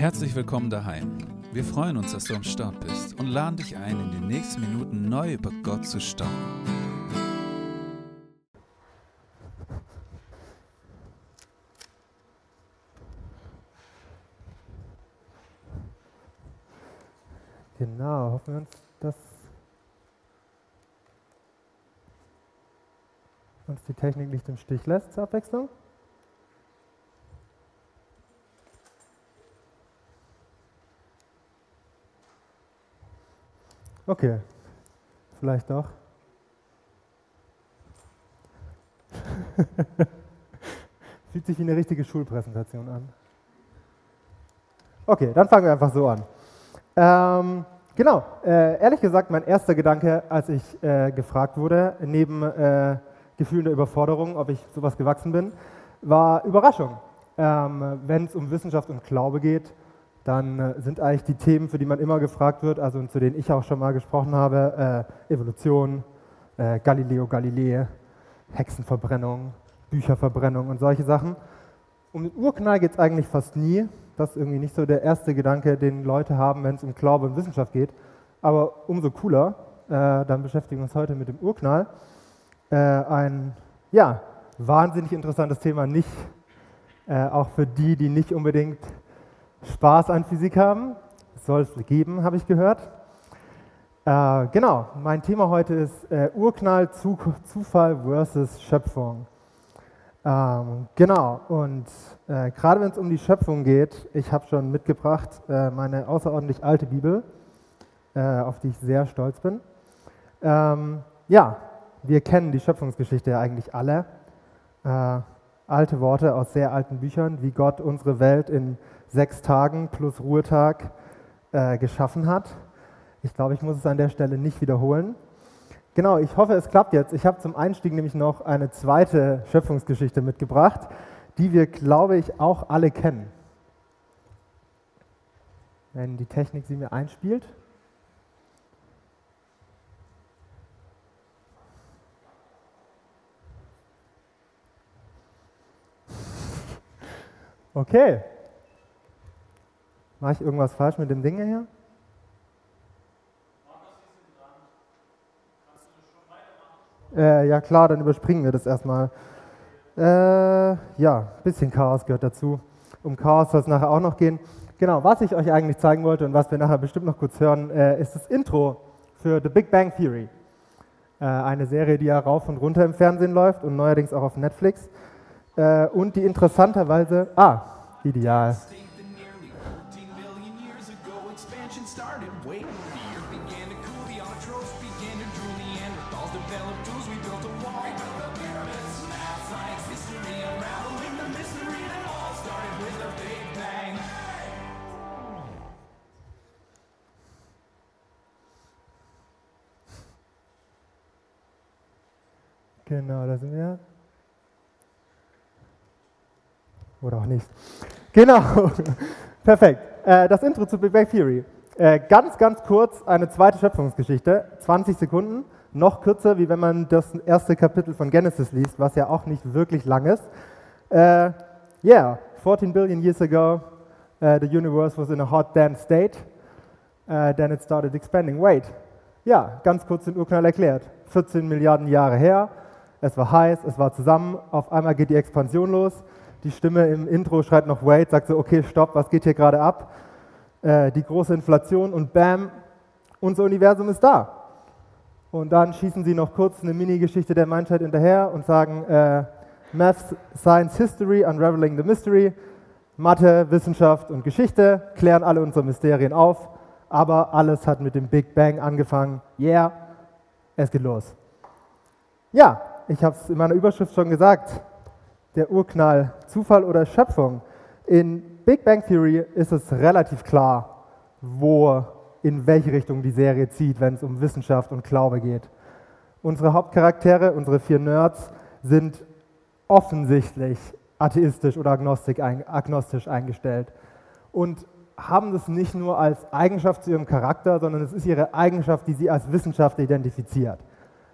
Herzlich willkommen daheim. Wir freuen uns, dass du am Start bist und laden dich ein, in den nächsten Minuten neu über Gott zu staunen. Genau, hoffen wir uns, dass uns die Technik nicht im Stich lässt zur Abwechslung. Okay, vielleicht doch. Fühlt sich wie eine richtige Schulpräsentation an. Okay, dann fangen wir einfach so an. Ähm, genau, äh, ehrlich gesagt, mein erster Gedanke, als ich äh, gefragt wurde, neben äh, Gefühlen der Überforderung, ob ich sowas gewachsen bin, war Überraschung. Ähm, Wenn es um Wissenschaft und Glaube geht, dann äh, sind eigentlich die Themen, für die man immer gefragt wird, also zu denen ich auch schon mal gesprochen habe, äh, Evolution, äh, Galileo Galilei, Hexenverbrennung, Bücherverbrennung und solche Sachen. Um den Urknall geht es eigentlich fast nie. Das ist irgendwie nicht so der erste Gedanke, den Leute haben, wenn es um Glaube und Wissenschaft geht. Aber umso cooler, äh, dann beschäftigen wir uns heute mit dem Urknall. Äh, ein ja, wahnsinnig interessantes Thema, nicht äh, auch für die, die nicht unbedingt Spaß an Physik haben. Soll es geben, habe ich gehört. Äh, genau, mein Thema heute ist äh, Urknall, Zu Zufall versus Schöpfung. Ähm, genau, und äh, gerade wenn es um die Schöpfung geht, ich habe schon mitgebracht äh, meine außerordentlich alte Bibel, äh, auf die ich sehr stolz bin. Ähm, ja, wir kennen die Schöpfungsgeschichte ja eigentlich alle. Äh, alte Worte aus sehr alten Büchern, wie Gott unsere Welt in sechs Tagen plus Ruhetag äh, geschaffen hat. Ich glaube, ich muss es an der Stelle nicht wiederholen. Genau, ich hoffe, es klappt jetzt. Ich habe zum Einstieg nämlich noch eine zweite Schöpfungsgeschichte mitgebracht, die wir, glaube ich, auch alle kennen. Wenn die Technik sie mir einspielt. Okay, Mache ich irgendwas falsch mit dem Ding hier? Äh, ja klar, dann überspringen wir das erstmal. Äh, ja, ein bisschen Chaos gehört dazu. Um Chaos soll es nachher auch noch gehen. Genau, was ich euch eigentlich zeigen wollte und was wir nachher bestimmt noch kurz hören, äh, ist das Intro für The Big Bang Theory. Äh, eine Serie, die ja rauf und runter im Fernsehen läuft und neuerdings auch auf Netflix. Äh, und die interessanterweise, ah, ideal. Genau, da sind wir. Oder auch nicht. Genau, perfekt. Äh, das Intro zu Big Bang Theory. Äh, ganz, ganz kurz eine zweite Schöpfungsgeschichte, 20 Sekunden, noch kürzer, wie wenn man das erste Kapitel von Genesis liest, was ja auch nicht wirklich lang ist. Äh, yeah, 14 billion years ago, uh, the universe was in a hot, dense state. Uh, then it started expanding. Wait, ja, ganz kurz den Urknall erklärt. 14 Milliarden Jahre her, es war heiß, es war zusammen, auf einmal geht die Expansion los. Die Stimme im Intro schreit noch Wait, sagt so, okay, stopp, was geht hier gerade ab? Äh, die große Inflation und bam, unser Universum ist da. Und dann schießen sie noch kurz eine Mini-Geschichte der Menschheit hinterher und sagen, äh, Math, Science, History, Unraveling the Mystery, Mathe, Wissenschaft und Geschichte klären alle unsere Mysterien auf, aber alles hat mit dem Big Bang angefangen. Yeah, es geht los. Ja, ich habe es in meiner Überschrift schon gesagt, der Urknall, Zufall oder Schöpfung. In Big Bang Theory ist es relativ klar, wo, in welche Richtung die Serie zieht, wenn es um Wissenschaft und Glaube geht. Unsere Hauptcharaktere, unsere vier Nerds, sind offensichtlich atheistisch oder agnostisch eingestellt und haben das nicht nur als Eigenschaft zu ihrem Charakter, sondern es ist ihre Eigenschaft, die sie als Wissenschaftler identifiziert.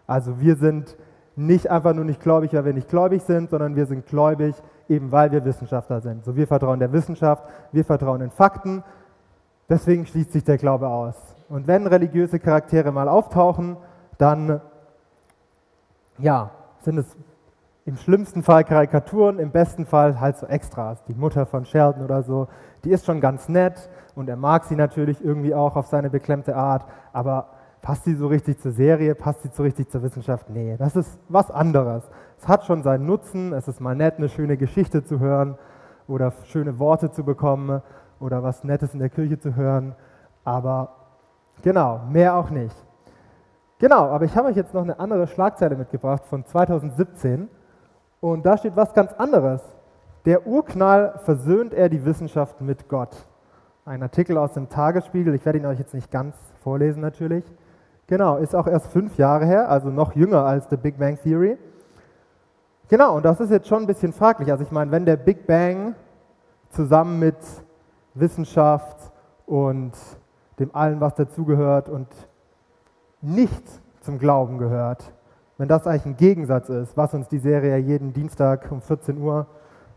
Also wir sind nicht einfach nur nicht gläubig, weil wir nicht gläubig sind, sondern wir sind gläubig, eben weil wir Wissenschaftler sind. So, wir vertrauen der Wissenschaft, wir vertrauen den Fakten. Deswegen schließt sich der Glaube aus. Und wenn religiöse Charaktere mal auftauchen, dann ja, sind es im schlimmsten Fall Karikaturen, im besten Fall halt so Extras. Die Mutter von Sheldon oder so, die ist schon ganz nett und er mag sie natürlich irgendwie auch auf seine beklemmte Art, aber Passt sie so richtig zur Serie? Passt sie so richtig zur Wissenschaft? Nee, das ist was anderes. Es hat schon seinen Nutzen. Es ist mal nett, eine schöne Geschichte zu hören oder schöne Worte zu bekommen oder was Nettes in der Kirche zu hören. Aber genau, mehr auch nicht. Genau, aber ich habe euch jetzt noch eine andere Schlagzeile mitgebracht von 2017. Und da steht was ganz anderes. Der Urknall versöhnt er die Wissenschaft mit Gott. Ein Artikel aus dem Tagesspiegel. Ich werde ihn euch jetzt nicht ganz vorlesen natürlich. Genau, ist auch erst fünf Jahre her, also noch jünger als The Big Bang Theory. Genau, und das ist jetzt schon ein bisschen fraglich. Also ich meine, wenn der Big Bang zusammen mit Wissenschaft und dem allen, was dazugehört und nicht zum Glauben gehört, wenn das eigentlich ein Gegensatz ist, was uns die Serie jeden Dienstag um 14 Uhr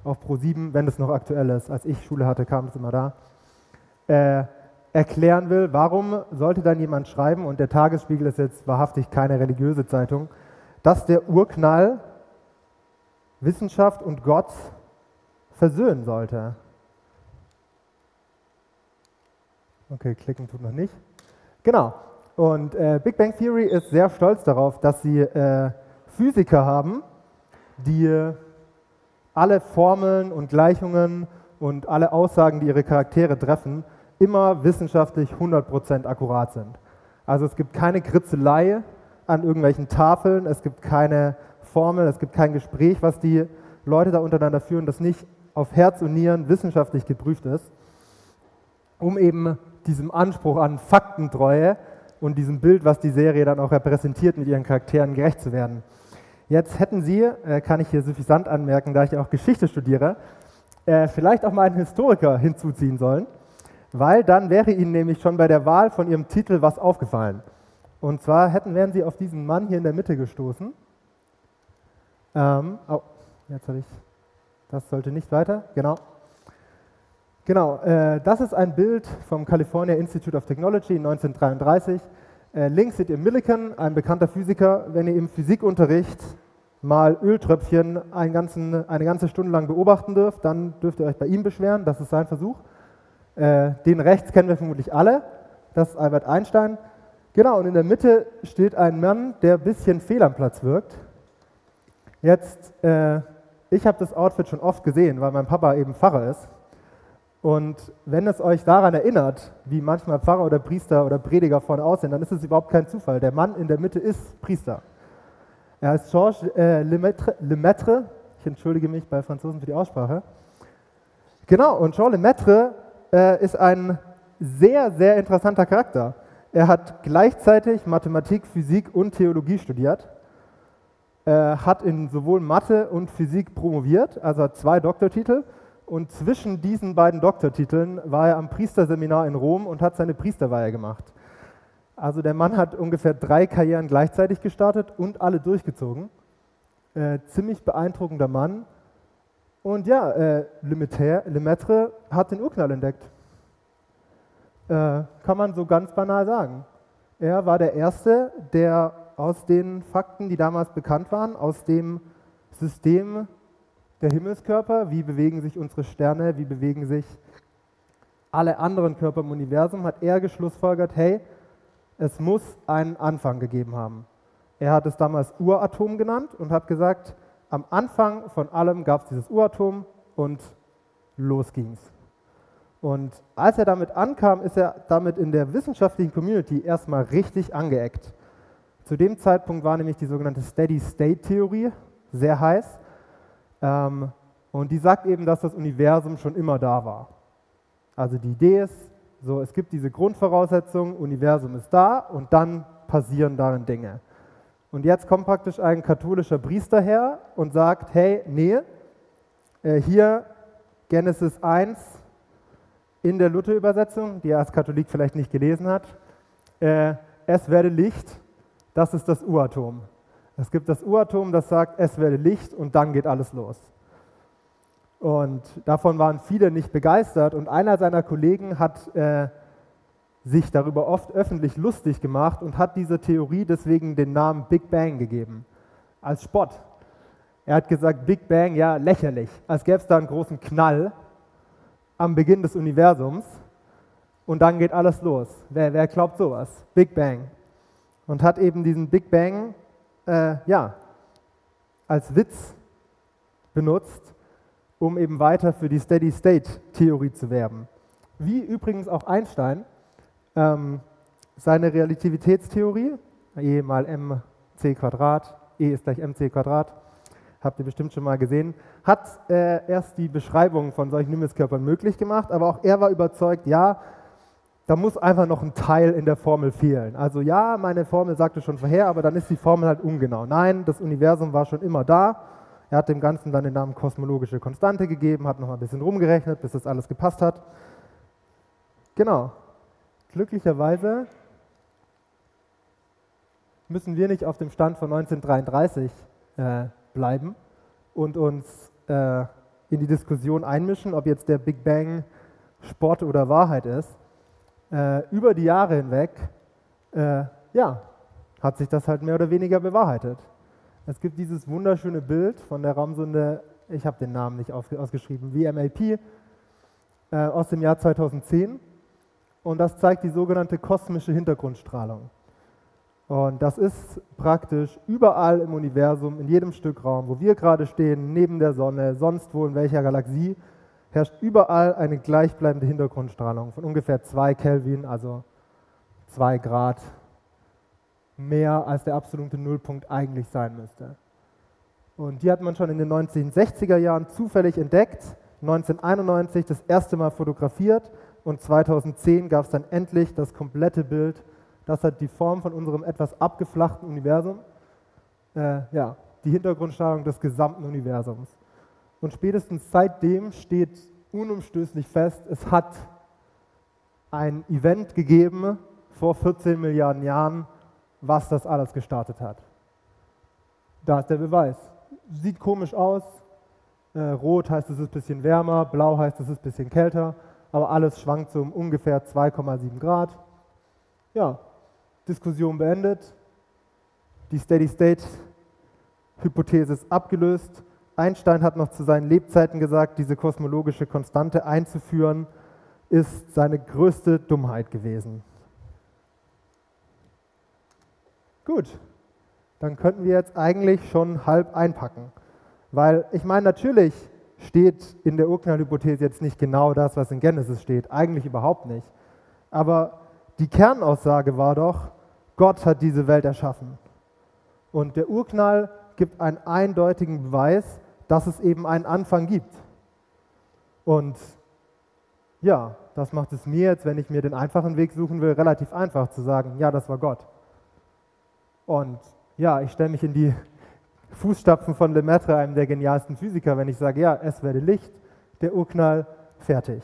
auf Pro7, wenn es noch aktuell ist, als ich Schule hatte, kam es immer da, äh, erklären will, warum sollte dann jemand schreiben, und der Tagesspiegel ist jetzt wahrhaftig keine religiöse Zeitung, dass der Urknall Wissenschaft und Gott versöhnen sollte. Okay, klicken tut noch nicht. Genau. Und äh, Big Bang Theory ist sehr stolz darauf, dass sie äh, Physiker haben, die alle Formeln und Gleichungen und alle Aussagen, die ihre Charaktere treffen, immer wissenschaftlich 100% akkurat sind. Also es gibt keine Kritzelei an irgendwelchen Tafeln, es gibt keine Formel, es gibt kein Gespräch, was die Leute da untereinander führen, das nicht auf Herz und Nieren wissenschaftlich geprüft ist, um eben diesem Anspruch an Faktentreue und diesem Bild, was die Serie dann auch repräsentiert, mit ihren Charakteren gerecht zu werden. Jetzt hätten Sie, äh, kann ich hier suffisant anmerken, da ich auch Geschichte studiere, äh, vielleicht auch mal einen Historiker hinzuziehen sollen weil dann wäre Ihnen nämlich schon bei der Wahl von Ihrem Titel was aufgefallen. Und zwar hätten, wären Sie auf diesen Mann hier in der Mitte gestoßen. Ähm, oh, jetzt habe ich, das sollte nicht weiter, genau. Genau, äh, das ist ein Bild vom California Institute of Technology 1933. Äh, links seht ihr Millikan, ein bekannter Physiker. Wenn ihr im Physikunterricht mal Öltröpfchen ganzen, eine ganze Stunde lang beobachten dürft, dann dürft ihr euch bei ihm beschweren. Das ist sein Versuch. Äh, den rechts kennen wir vermutlich alle. Das ist Albert Einstein. Genau, und in der Mitte steht ein Mann, der ein bisschen fehl am Platz wirkt. Jetzt, äh, ich habe das Outfit schon oft gesehen, weil mein Papa eben Pfarrer ist. Und wenn es euch daran erinnert, wie manchmal Pfarrer oder Priester oder Prediger vorne aussehen, dann ist es überhaupt kein Zufall. Der Mann in der Mitte ist Priester. Er heißt Georges äh, Lemaitre, Lemaitre. Ich entschuldige mich bei Franzosen für die Aussprache. Genau, und Jean Lemaitre äh, ist ein sehr, sehr interessanter Charakter. Er hat gleichzeitig Mathematik, Physik und Theologie studiert, äh, hat in sowohl Mathe und Physik promoviert, also hat zwei Doktortitel. Und zwischen diesen beiden Doktortiteln war er am Priesterseminar in Rom und hat seine Priesterweihe gemacht. Also der Mann hat ungefähr drei Karrieren gleichzeitig gestartet und alle durchgezogen. Äh, ziemlich beeindruckender Mann. Und ja, äh, Lemaitre hat den Urknall entdeckt. Äh, kann man so ganz banal sagen. Er war der Erste, der aus den Fakten, die damals bekannt waren, aus dem System der Himmelskörper, wie bewegen sich unsere Sterne, wie bewegen sich alle anderen Körper im Universum, hat er geschlussfolgert, hey, es muss einen Anfang gegeben haben. Er hat es damals Uratom genannt und hat gesagt, am Anfang von allem gab es dieses Uratom und los ging's. Und als er damit ankam, ist er damit in der wissenschaftlichen Community erstmal richtig angeeckt. Zu dem Zeitpunkt war nämlich die sogenannte Steady-State-Theorie sehr heiß. Ähm, und die sagt eben, dass das Universum schon immer da war. Also die Idee ist, so, es gibt diese Grundvoraussetzung, Universum ist da und dann passieren darin Dinge. Und jetzt kommt praktisch ein katholischer Priester her und sagt, hey, nee, äh, hier Genesis 1 in der Luther-Übersetzung, die er als Katholik vielleicht nicht gelesen hat, äh, es werde Licht, das ist das Uratom. Es gibt das Uratom, das sagt, es werde Licht und dann geht alles los. Und davon waren viele nicht begeistert und einer seiner Kollegen hat äh, sich darüber oft öffentlich lustig gemacht und hat dieser Theorie deswegen den Namen Big Bang gegeben, als Spott. Er hat gesagt, Big Bang, ja, lächerlich, als gäbe es da einen großen Knall am Beginn des Universums und dann geht alles los. Wer, wer glaubt sowas? Big Bang. Und hat eben diesen Big Bang, äh, ja, als Witz benutzt, um eben weiter für die Steady-State-Theorie zu werben. Wie übrigens auch Einstein ähm, seine Relativitätstheorie, E mal mc Quadrat, E ist gleich mc Quadrat, habt ihr bestimmt schon mal gesehen, hat äh, erst die Beschreibung von solchen Himmelskörpern möglich gemacht, aber auch er war überzeugt, ja, da muss einfach noch ein Teil in der Formel fehlen. Also ja, meine Formel sagte schon vorher, aber dann ist die Formel halt ungenau. Nein, das Universum war schon immer da. Er hat dem Ganzen dann den Namen kosmologische Konstante gegeben, hat noch mal ein bisschen rumgerechnet, bis das alles gepasst hat. Genau. Glücklicherweise müssen wir nicht auf dem Stand von 1933 äh, bleiben und uns äh, in die Diskussion einmischen, ob jetzt der Big Bang Sport oder Wahrheit ist. Äh, über die Jahre hinweg, äh, ja, hat sich das halt mehr oder weniger bewahrheitet. Es gibt dieses wunderschöne Bild von der Raumsonde, ich habe den Namen nicht ausgeschrieben, VMAP, äh, aus dem Jahr 2010. Und das zeigt die sogenannte kosmische Hintergrundstrahlung. Und das ist praktisch überall im Universum, in jedem Stück Raum, wo wir gerade stehen, neben der Sonne, sonst wo in welcher Galaxie, herrscht überall eine gleichbleibende Hintergrundstrahlung von ungefähr 2 Kelvin, also 2 Grad mehr als der absolute Nullpunkt eigentlich sein müsste. Und die hat man schon in den 1960er Jahren zufällig entdeckt, 1991 das erste Mal fotografiert und 2010 gab es dann endlich das komplette Bild das hat die Form von unserem etwas abgeflachten Universum, äh, ja, die Hintergrundstrahlung des gesamten Universums. Und spätestens seitdem steht unumstößlich fest, es hat ein Event gegeben vor 14 Milliarden Jahren, was das alles gestartet hat. Da ist der Beweis. Sieht komisch aus. Äh, rot heißt, es ist ein bisschen wärmer, blau heißt, es ist ein bisschen kälter, aber alles schwankt so um ungefähr 2,7 Grad. Ja, Diskussion beendet. Die Steady-State-Hypothese ist abgelöst. Einstein hat noch zu seinen Lebzeiten gesagt, diese kosmologische Konstante einzuführen, ist seine größte Dummheit gewesen. Gut, dann könnten wir jetzt eigentlich schon halb einpacken. Weil ich meine, natürlich steht in der Urknallhypothese jetzt nicht genau das, was in Genesis steht, eigentlich überhaupt nicht. Aber die Kernaussage war doch, Gott hat diese Welt erschaffen. Und der Urknall gibt einen eindeutigen Beweis, dass es eben einen Anfang gibt. Und ja, das macht es mir jetzt, wenn ich mir den einfachen Weg suchen will, relativ einfach zu sagen, ja, das war Gott. Und ja, ich stelle mich in die Fußstapfen von Lemaitre, einem der genialsten Physiker, wenn ich sage, ja, es werde Licht, der Urknall, fertig.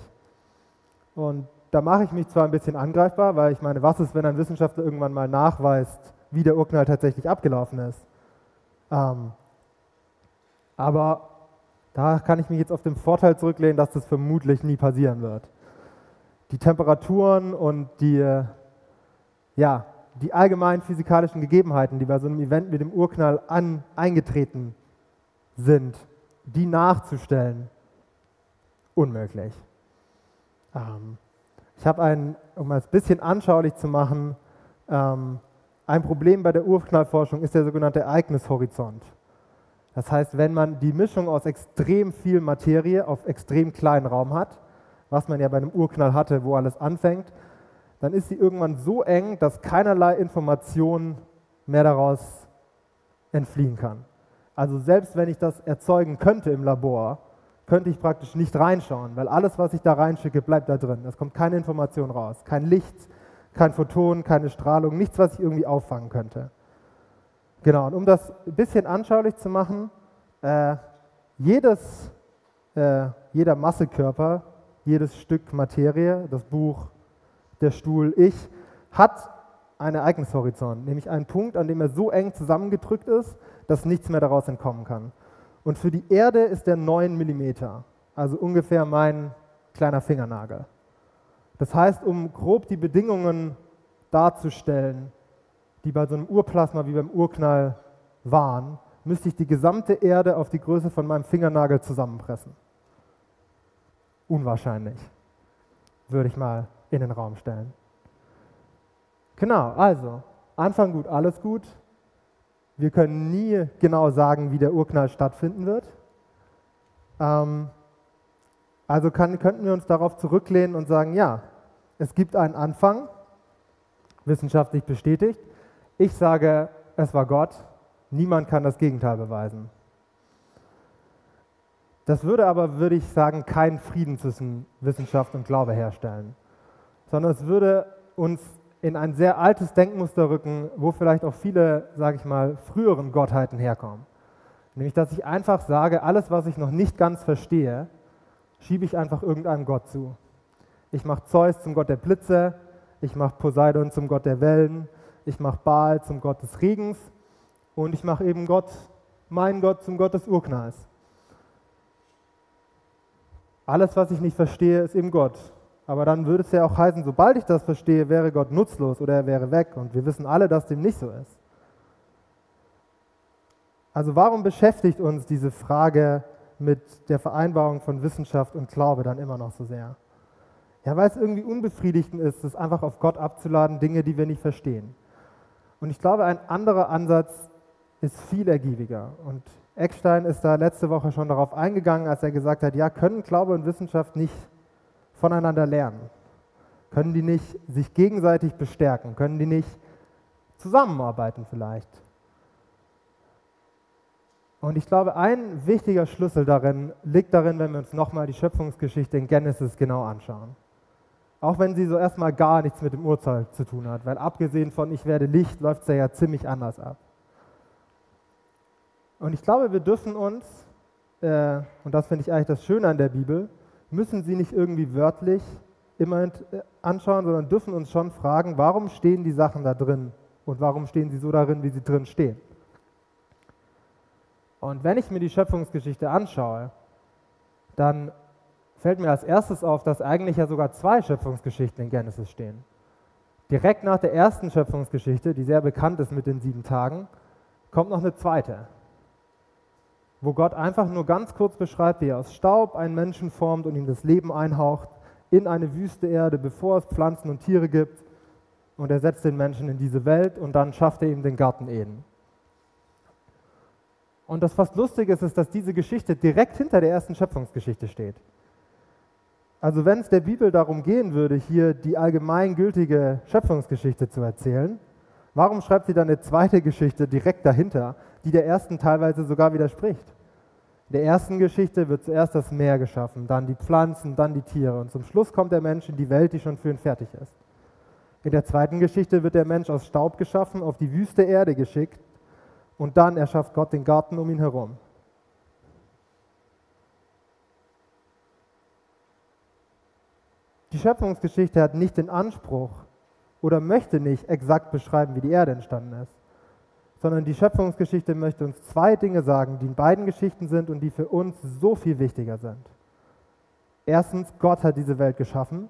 Und da mache ich mich zwar ein bisschen angreifbar, weil ich meine, was ist, wenn ein Wissenschaftler irgendwann mal nachweist, wie der Urknall tatsächlich abgelaufen ist? Ähm, aber da kann ich mich jetzt auf den Vorteil zurücklehnen, dass das vermutlich nie passieren wird. Die Temperaturen und die, ja, die allgemeinen physikalischen Gegebenheiten, die bei so einem Event mit dem Urknall an, eingetreten sind, die nachzustellen, unmöglich. Ähm, ich habe ein, um es ein bisschen anschaulich zu machen, ähm, ein Problem bei der Urknallforschung ist der sogenannte Ereignishorizont. Das heißt, wenn man die Mischung aus extrem viel Materie auf extrem kleinen Raum hat, was man ja bei einem Urknall hatte, wo alles anfängt, dann ist sie irgendwann so eng, dass keinerlei Information mehr daraus entfliehen kann. Also selbst wenn ich das erzeugen könnte im Labor, könnte ich praktisch nicht reinschauen, weil alles, was ich da reinschicke, bleibt da drin. Es kommt keine Information raus, kein Licht, kein Photon, keine Strahlung, nichts, was ich irgendwie auffangen könnte. Genau, und um das ein bisschen anschaulich zu machen, äh, jedes, äh, jeder Massekörper, jedes Stück Materie, das Buch, der Stuhl, ich, hat einen Ereignishorizont, nämlich einen Punkt, an dem er so eng zusammengedrückt ist, dass nichts mehr daraus entkommen kann. Und für die Erde ist der 9 mm, also ungefähr mein kleiner Fingernagel. Das heißt, um grob die Bedingungen darzustellen, die bei so einem Urplasma wie beim Urknall waren, müsste ich die gesamte Erde auf die Größe von meinem Fingernagel zusammenpressen. Unwahrscheinlich, würde ich mal in den Raum stellen. Genau, also, Anfang gut, alles gut. Wir können nie genau sagen, wie der Urknall stattfinden wird. Ähm, also kann, könnten wir uns darauf zurücklehnen und sagen, ja, es gibt einen Anfang, wissenschaftlich bestätigt. Ich sage, es war Gott. Niemand kann das Gegenteil beweisen. Das würde aber, würde ich sagen, keinen Frieden zwischen Wissenschaft und Glaube herstellen, sondern es würde uns in ein sehr altes Denkmuster rücken, wo vielleicht auch viele, sage ich mal, früheren Gottheiten herkommen. Nämlich, dass ich einfach sage, alles, was ich noch nicht ganz verstehe, schiebe ich einfach irgendeinem Gott zu. Ich mache Zeus zum Gott der Blitze, ich mache Poseidon zum Gott der Wellen, ich mache Baal zum Gott des Regens und ich mache eben Gott, meinen Gott zum Gott des Urknalls. Alles, was ich nicht verstehe, ist eben Gott. Aber dann würde es ja auch heißen, sobald ich das verstehe, wäre Gott nutzlos oder er wäre weg. Und wir wissen alle, dass dem nicht so ist. Also warum beschäftigt uns diese Frage mit der Vereinbarung von Wissenschaft und Glaube dann immer noch so sehr? Ja, weil es irgendwie unbefriedigend ist, es einfach auf Gott abzuladen, Dinge, die wir nicht verstehen. Und ich glaube, ein anderer Ansatz ist viel ergiebiger. Und Eckstein ist da letzte Woche schon darauf eingegangen, als er gesagt hat, ja, können Glaube und Wissenschaft nicht voneinander lernen? Können die nicht sich gegenseitig bestärken? Können die nicht zusammenarbeiten vielleicht? Und ich glaube, ein wichtiger Schlüssel darin liegt darin, wenn wir uns nochmal die Schöpfungsgeschichte in Genesis genau anschauen. Auch wenn sie so erstmal gar nichts mit dem Urteil zu tun hat, weil abgesehen von Ich werde Licht läuft es ja ziemlich anders ab. Und ich glaube, wir dürfen uns, äh, und das finde ich eigentlich das Schöne an der Bibel, müssen sie nicht irgendwie wörtlich immer äh, anschauen, sondern dürfen uns schon fragen, warum stehen die Sachen da drin und warum stehen sie so darin, wie sie drin stehen. Und wenn ich mir die Schöpfungsgeschichte anschaue, dann fällt mir als erstes auf, dass eigentlich ja sogar zwei Schöpfungsgeschichten in Genesis stehen. Direkt nach der ersten Schöpfungsgeschichte, die sehr bekannt ist mit den sieben Tagen, kommt noch eine zweite wo Gott einfach nur ganz kurz beschreibt, wie er aus Staub einen Menschen formt und ihm das Leben einhaucht in eine wüste Erde, bevor es Pflanzen und Tiere gibt. Und er setzt den Menschen in diese Welt und dann schafft er ihm den Garten Eden. Und das fast Lustige ist, ist, dass diese Geschichte direkt hinter der ersten Schöpfungsgeschichte steht. Also wenn es der Bibel darum gehen würde, hier die allgemeingültige Schöpfungsgeschichte zu erzählen, warum schreibt sie dann eine zweite Geschichte direkt dahinter, die der ersten teilweise sogar widerspricht. In der ersten Geschichte wird zuerst das Meer geschaffen, dann die Pflanzen, dann die Tiere und zum Schluss kommt der Mensch in die Welt, die schon für ihn fertig ist. In der zweiten Geschichte wird der Mensch aus Staub geschaffen, auf die wüste Erde geschickt und dann erschafft Gott den Garten um ihn herum. Die Schöpfungsgeschichte hat nicht den Anspruch oder möchte nicht exakt beschreiben, wie die Erde entstanden ist sondern die Schöpfungsgeschichte möchte uns zwei Dinge sagen, die in beiden Geschichten sind und die für uns so viel wichtiger sind. Erstens, Gott hat diese Welt geschaffen.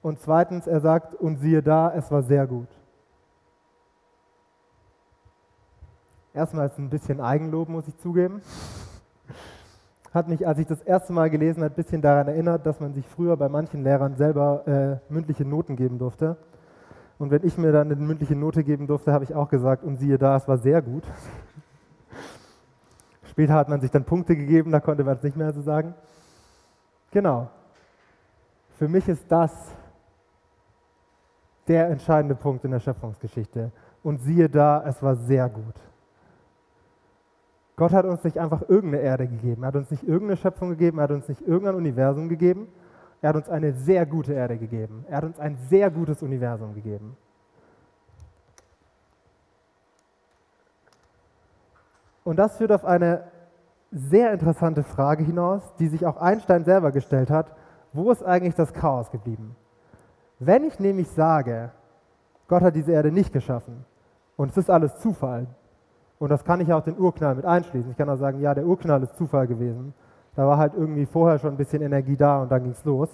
Und zweitens, er sagt, und siehe da, es war sehr gut. Erstmal ist ein bisschen Eigenlob, muss ich zugeben. Hat mich, als ich das erste Mal gelesen habe, ein bisschen daran erinnert, dass man sich früher bei manchen Lehrern selber äh, mündliche Noten geben durfte. Und wenn ich mir dann eine mündliche Note geben durfte, habe ich auch gesagt, und siehe da, es war sehr gut. Später hat man sich dann Punkte gegeben, da konnte man es nicht mehr so sagen. Genau. Für mich ist das der entscheidende Punkt in der Schöpfungsgeschichte. Und siehe da, es war sehr gut. Gott hat uns nicht einfach irgendeine Erde gegeben, er hat uns nicht irgendeine Schöpfung gegeben, er hat uns nicht irgendein Universum gegeben, er hat uns eine sehr gute Erde gegeben. Er hat uns ein sehr gutes Universum gegeben. Und das führt auf eine sehr interessante Frage hinaus, die sich auch Einstein selber gestellt hat. Wo ist eigentlich das Chaos geblieben? Wenn ich nämlich sage, Gott hat diese Erde nicht geschaffen. Und es ist alles Zufall. Und das kann ich auch den Urknall mit einschließen. Ich kann auch sagen, ja, der Urknall ist Zufall gewesen. Da war halt irgendwie vorher schon ein bisschen Energie da und dann ging es los.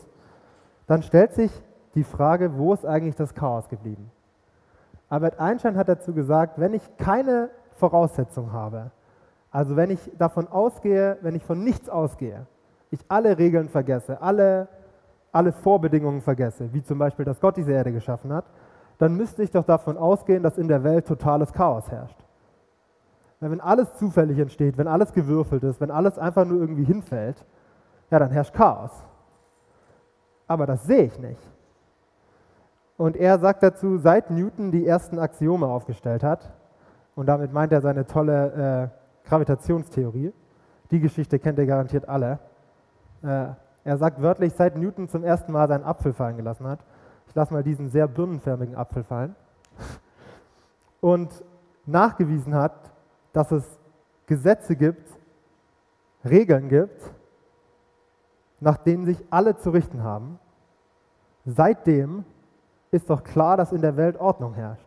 Dann stellt sich die Frage, wo ist eigentlich das Chaos geblieben? Albert Einstein hat dazu gesagt, wenn ich keine Voraussetzung habe, also wenn ich davon ausgehe, wenn ich von nichts ausgehe, ich alle Regeln vergesse, alle, alle Vorbedingungen vergesse, wie zum Beispiel, dass Gott diese Erde geschaffen hat, dann müsste ich doch davon ausgehen, dass in der Welt totales Chaos herrscht. Wenn alles zufällig entsteht, wenn alles gewürfelt ist, wenn alles einfach nur irgendwie hinfällt, ja, dann herrscht Chaos. Aber das sehe ich nicht. Und er sagt dazu, seit Newton die ersten Axiome aufgestellt hat, und damit meint er seine tolle äh, Gravitationstheorie, die Geschichte kennt ihr garantiert alle. Äh, er sagt wörtlich, seit Newton zum ersten Mal seinen Apfel fallen gelassen hat. Ich lasse mal diesen sehr birnenförmigen Apfel fallen. Und nachgewiesen hat, dass es Gesetze gibt, Regeln gibt, nach denen sich alle zu richten haben. Seitdem ist doch klar, dass in der Welt Ordnung herrscht.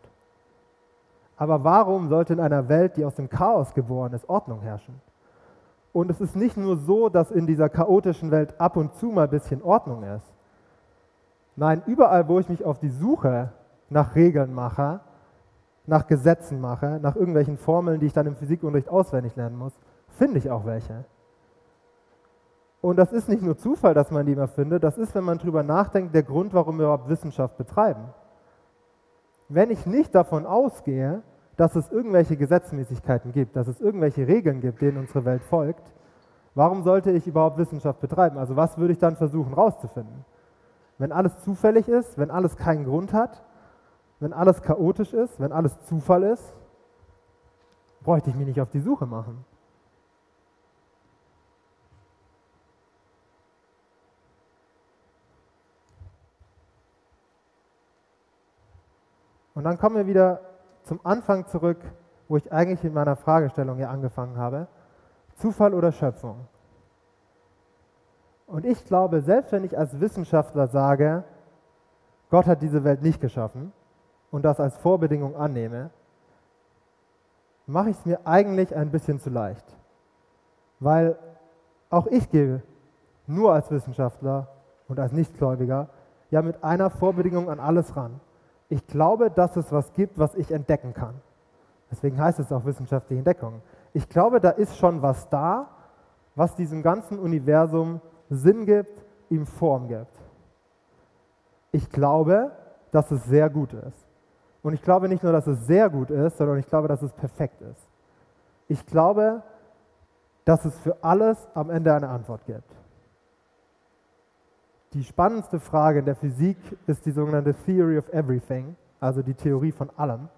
Aber warum sollte in einer Welt, die aus dem Chaos geboren ist, Ordnung herrschen? Und es ist nicht nur so, dass in dieser chaotischen Welt ab und zu mal ein bisschen Ordnung ist. Nein, überall, wo ich mich auf die Suche nach Regeln mache, nach Gesetzen mache, nach irgendwelchen Formeln, die ich dann im Physikunterricht auswendig lernen muss, finde ich auch welche. Und das ist nicht nur Zufall, dass man die immer findet, das ist, wenn man darüber nachdenkt, der Grund, warum wir überhaupt Wissenschaft betreiben. Wenn ich nicht davon ausgehe, dass es irgendwelche Gesetzmäßigkeiten gibt, dass es irgendwelche Regeln gibt, denen unsere Welt folgt, warum sollte ich überhaupt Wissenschaft betreiben? Also was würde ich dann versuchen rauszufinden? Wenn alles zufällig ist, wenn alles keinen Grund hat, wenn alles chaotisch ist, wenn alles Zufall ist, bräuchte ich mich nicht auf die Suche machen. Und dann kommen wir wieder zum Anfang zurück, wo ich eigentlich in meiner Fragestellung hier angefangen habe. Zufall oder Schöpfung? Und ich glaube, selbst wenn ich als Wissenschaftler sage, Gott hat diese Welt nicht geschaffen und das als Vorbedingung annehme, mache ich es mir eigentlich ein bisschen zu leicht. Weil auch ich gehe nur als Wissenschaftler und als Nichtgläubiger ja mit einer Vorbedingung an alles ran. Ich glaube, dass es was gibt, was ich entdecken kann. Deswegen heißt es auch wissenschaftliche Entdeckung. Ich glaube, da ist schon was da, was diesem ganzen Universum Sinn gibt, ihm Form gibt. Ich glaube, dass es sehr gut ist. Und ich glaube nicht nur, dass es sehr gut ist, sondern ich glaube, dass es perfekt ist. Ich glaube, dass es für alles am Ende eine Antwort gibt. Die spannendste Frage in der Physik ist die sogenannte Theory of Everything, also die Theorie von allem.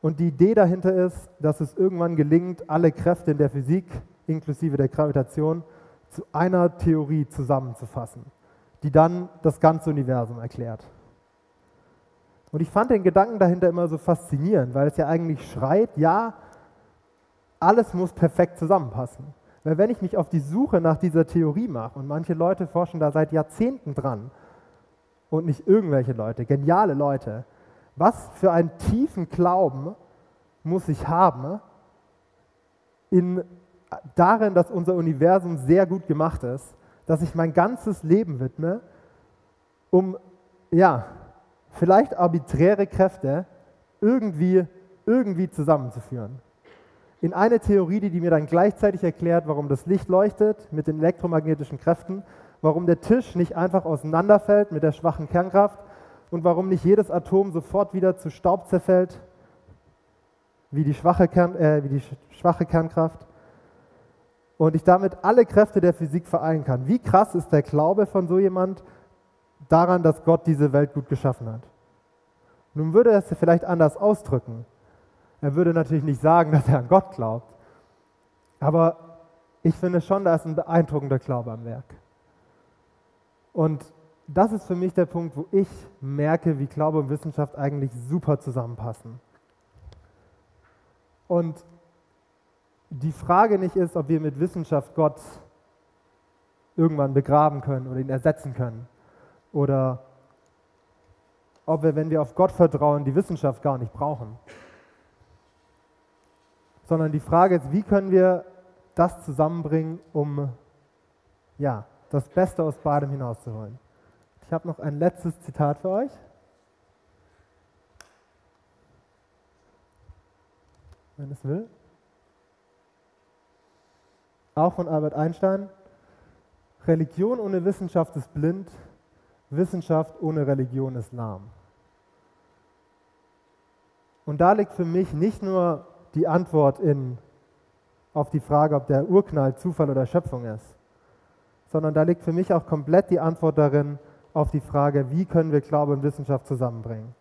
Und die Idee dahinter ist, dass es irgendwann gelingt, alle Kräfte in der Physik, inklusive der Gravitation, zu einer Theorie zusammenzufassen, die dann das ganze Universum erklärt. Und ich fand den Gedanken dahinter immer so faszinierend, weil es ja eigentlich schreit, ja, alles muss perfekt zusammenpassen. Weil wenn ich mich auf die Suche nach dieser Theorie mache, und manche Leute forschen da seit Jahrzehnten dran, und nicht irgendwelche Leute, geniale Leute, was für einen tiefen Glauben muss ich haben in darin, dass unser Universum sehr gut gemacht ist, dass ich mein ganzes Leben widme, um, ja, vielleicht arbiträre Kräfte irgendwie, irgendwie zusammenzuführen. In eine Theorie, die mir dann gleichzeitig erklärt, warum das Licht leuchtet mit den elektromagnetischen Kräften, warum der Tisch nicht einfach auseinanderfällt mit der schwachen Kernkraft und warum nicht jedes Atom sofort wieder zu Staub zerfällt, wie die schwache, Kern, äh, wie die schwache Kernkraft und ich damit alle Kräfte der Physik vereinen kann. Wie krass ist der Glaube von so jemand daran, dass Gott diese Welt gut geschaffen hat? Nun würde er es vielleicht anders ausdrücken. Er würde natürlich nicht sagen, dass er an Gott glaubt. Aber ich finde schon, da ist ein beeindruckender Glaube am Werk. Und das ist für mich der Punkt, wo ich merke, wie Glaube und Wissenschaft eigentlich super zusammenpassen. Und die Frage nicht ist, ob wir mit Wissenschaft Gott irgendwann begraben können oder ihn ersetzen können oder ob wir, wenn wir auf Gott vertrauen, die Wissenschaft gar nicht brauchen. Sondern die Frage ist, wie können wir das zusammenbringen, um ja, das Beste aus beidem hinauszuholen. Ich habe noch ein letztes Zitat für euch. Wenn es will. Auch von Albert Einstein. Religion ohne Wissenschaft ist blind, Wissenschaft ohne Religion ist lahm. Und da liegt für mich nicht nur die Antwort in, auf die Frage, ob der Urknall Zufall oder Schöpfung ist, sondern da liegt für mich auch komplett die Antwort darin auf die Frage, wie können wir Glaube und Wissenschaft zusammenbringen.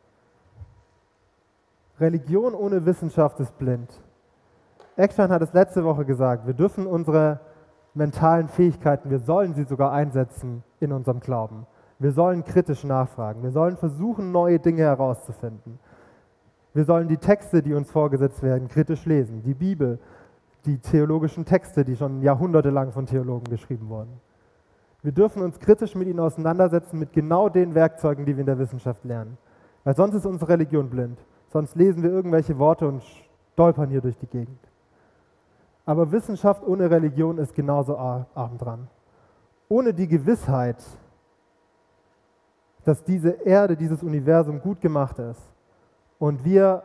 Religion ohne Wissenschaft ist blind. Eckstein hat es letzte Woche gesagt, wir dürfen unsere mentalen Fähigkeiten, wir sollen sie sogar einsetzen in unserem Glauben. Wir sollen kritisch nachfragen, wir sollen versuchen, neue Dinge herauszufinden. Wir sollen die Texte, die uns vorgesetzt werden, kritisch lesen, die Bibel, die theologischen Texte, die schon jahrhundertelang von Theologen geschrieben wurden. Wir dürfen uns kritisch mit ihnen auseinandersetzen, mit genau den Werkzeugen, die wir in der Wissenschaft lernen. Weil sonst ist unsere Religion blind. Sonst lesen wir irgendwelche Worte und stolpern hier durch die Gegend. Aber Wissenschaft ohne Religion ist genauso arm dran. Ohne die Gewissheit, dass diese Erde, dieses Universum gut gemacht ist und wir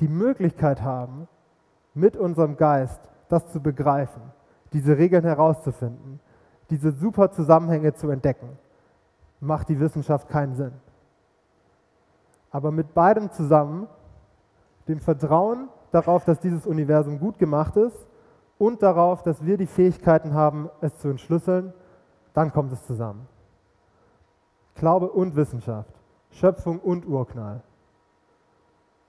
die Möglichkeit haben, mit unserem Geist das zu begreifen, diese Regeln herauszufinden, diese super Zusammenhänge zu entdecken, macht die Wissenschaft keinen Sinn. Aber mit beidem zusammen, dem Vertrauen darauf, dass dieses Universum gut gemacht ist und darauf, dass wir die Fähigkeiten haben, es zu entschlüsseln, dann kommt es zusammen. Glaube und Wissenschaft, Schöpfung und Urknall.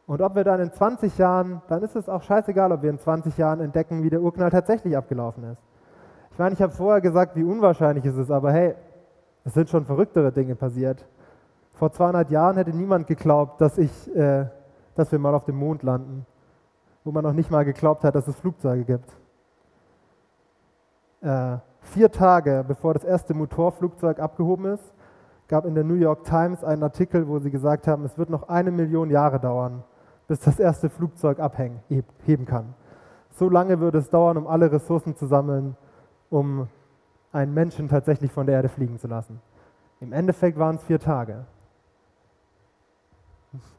Und ob wir dann in 20 Jahren, dann ist es auch scheißegal, ob wir in 20 Jahren entdecken, wie der Urknall tatsächlich abgelaufen ist. Ich meine, ich habe vorher gesagt, wie unwahrscheinlich ist es ist, aber hey, es sind schon verrücktere Dinge passiert. Vor 200 Jahren hätte niemand geglaubt, dass, ich, äh, dass wir mal auf dem Mond landen, wo man noch nicht mal geglaubt hat, dass es Flugzeuge gibt. Äh, vier Tage bevor das erste Motorflugzeug abgehoben ist, gab in der New York Times einen Artikel, wo sie gesagt haben, es wird noch eine Million Jahre dauern, bis das erste Flugzeug abheben kann. So lange würde es dauern, um alle Ressourcen zu sammeln, um einen Menschen tatsächlich von der Erde fliegen zu lassen. Im Endeffekt waren es vier Tage.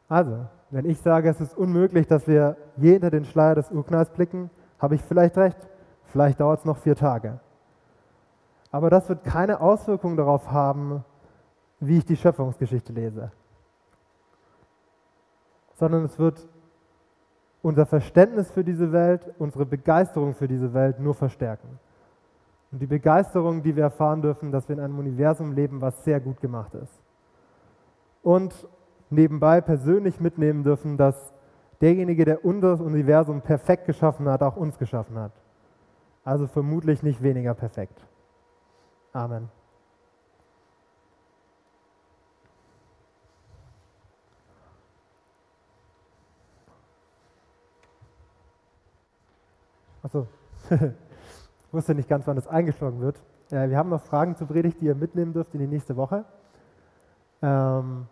Also, wenn ich sage, es ist unmöglich, dass wir je hinter den Schleier des Urknalls blicken, habe ich vielleicht recht. Vielleicht dauert es noch vier Tage. Aber das wird keine Auswirkung darauf haben, wie ich die Schöpfungsgeschichte lese, sondern es wird unser Verständnis für diese Welt, unsere Begeisterung für diese Welt nur verstärken. Und die Begeisterung, die wir erfahren dürfen, dass wir in einem Universum leben, was sehr gut gemacht ist. Und nebenbei persönlich mitnehmen dürfen, dass derjenige, der unser Universum perfekt geschaffen hat, auch uns geschaffen hat. Also vermutlich nicht weniger perfekt. Amen. Achso. wusste nicht ganz, wann das eingeschlagen wird. Äh, wir haben noch Fragen zur Predigt, die ihr mitnehmen dürft in die nächste Woche. Ähm,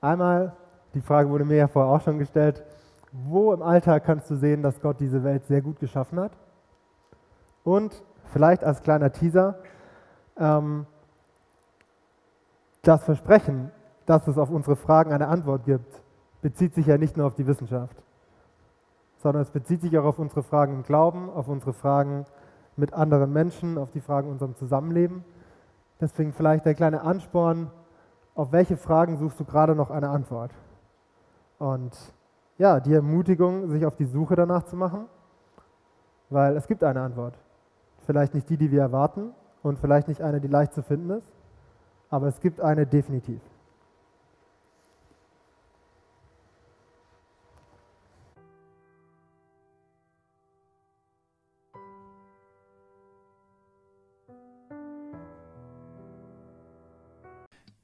einmal, die Frage wurde mir ja vorher auch schon gestellt, wo im Alltag kannst du sehen, dass Gott diese Welt sehr gut geschaffen hat? Und vielleicht als kleiner Teaser, ähm, das Versprechen, dass es auf unsere Fragen eine Antwort gibt, bezieht sich ja nicht nur auf die Wissenschaft, sondern es bezieht sich auch auf unsere Fragen im Glauben, auf unsere Fragen mit anderen Menschen, auf die Fragen unserem Zusammenleben. Deswegen vielleicht der kleine Ansporn, auf welche Fragen suchst du gerade noch eine Antwort? Und ja, die Ermutigung, sich auf die Suche danach zu machen, weil es gibt eine Antwort. Vielleicht nicht die, die wir erwarten und vielleicht nicht eine, die leicht zu finden ist, aber es gibt eine definitiv.